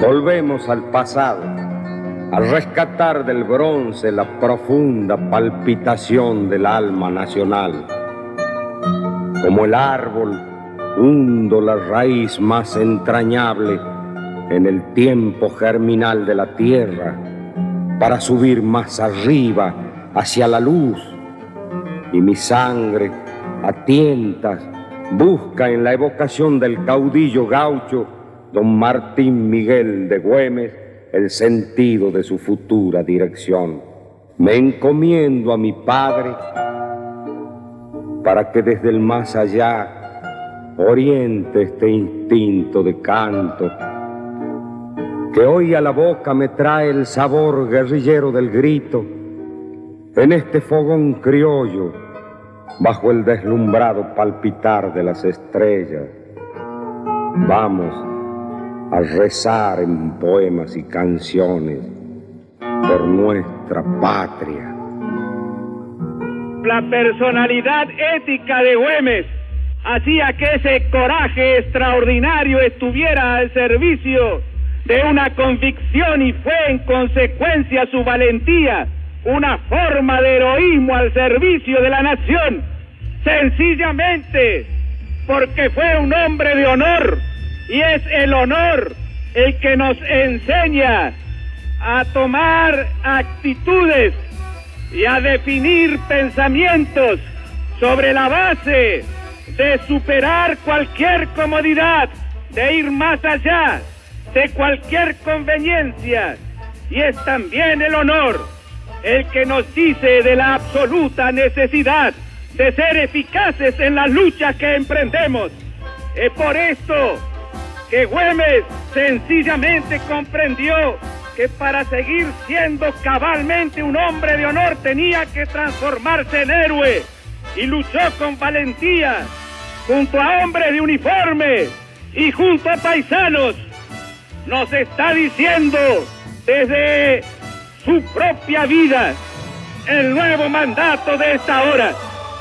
Volvemos al pasado, a rescatar del bronce la profunda palpitación del alma nacional. Como el árbol, hundo la raíz más entrañable en el tiempo germinal de la tierra para subir más arriba hacia la luz. Y mi sangre, a tientas, busca en la evocación del caudillo gaucho don Martín Miguel de Güemes el sentido de su futura dirección. Me encomiendo a mi Padre para que desde el más allá oriente este instinto de canto que hoy a la boca me trae el sabor guerrillero del grito en este fogón criollo bajo el deslumbrado palpitar de las estrellas. Vamos a rezar en poemas y canciones por nuestra patria. La personalidad ética de Güemes hacía que ese coraje extraordinario estuviera al servicio de una convicción y fue en consecuencia su valentía una forma de heroísmo al servicio de la nación, sencillamente porque fue un hombre de honor y es el honor el que nos enseña a tomar actitudes y a definir pensamientos sobre la base de superar cualquier comodidad, de ir más allá de cualquier conveniencia. Y es también el honor el que nos dice de la absoluta necesidad de ser eficaces en la lucha que emprendemos. Es por esto que Güemes sencillamente comprendió que para seguir siendo cabalmente un hombre de honor tenía que transformarse en héroe y luchó con valentía junto a hombres de uniforme y junto a paisanos. Nos está diciendo desde su propia vida el nuevo mandato de esta hora,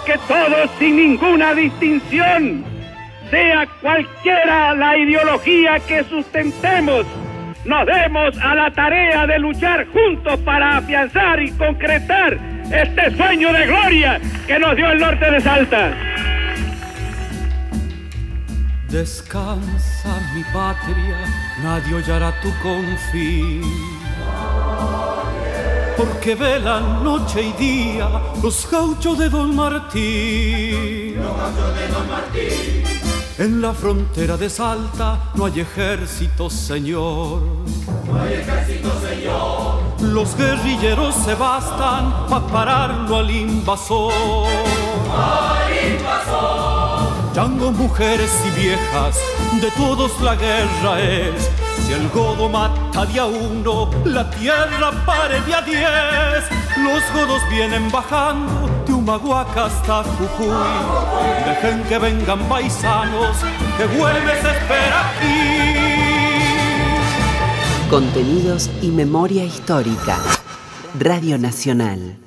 que todos sin ninguna distinción sea cualquiera la ideología que sustentemos, nos demos a la tarea de luchar juntos para afianzar y concretar este sueño de gloria que nos dio el norte de Salta. Descansa mi patria, nadie hollará tu confín. Porque velan noche y día los gauchos de Don Martín. Los gauchos de Don Martín. En la frontera de Salta no hay ejército, señor. No hay ejército, señor. Los guerrilleros se bastan para pararlo al invasor. Al invasor. Chango, mujeres y viejas, de todos la guerra es. Si el godo mata de a uno, la tierra pare de a diez. Los godos vienen bajando Humahuaca hasta Jujuy. Dejen que vengan paisanos, que vuelves a esperar aquí. Contenidos y memoria histórica. Radio Nacional.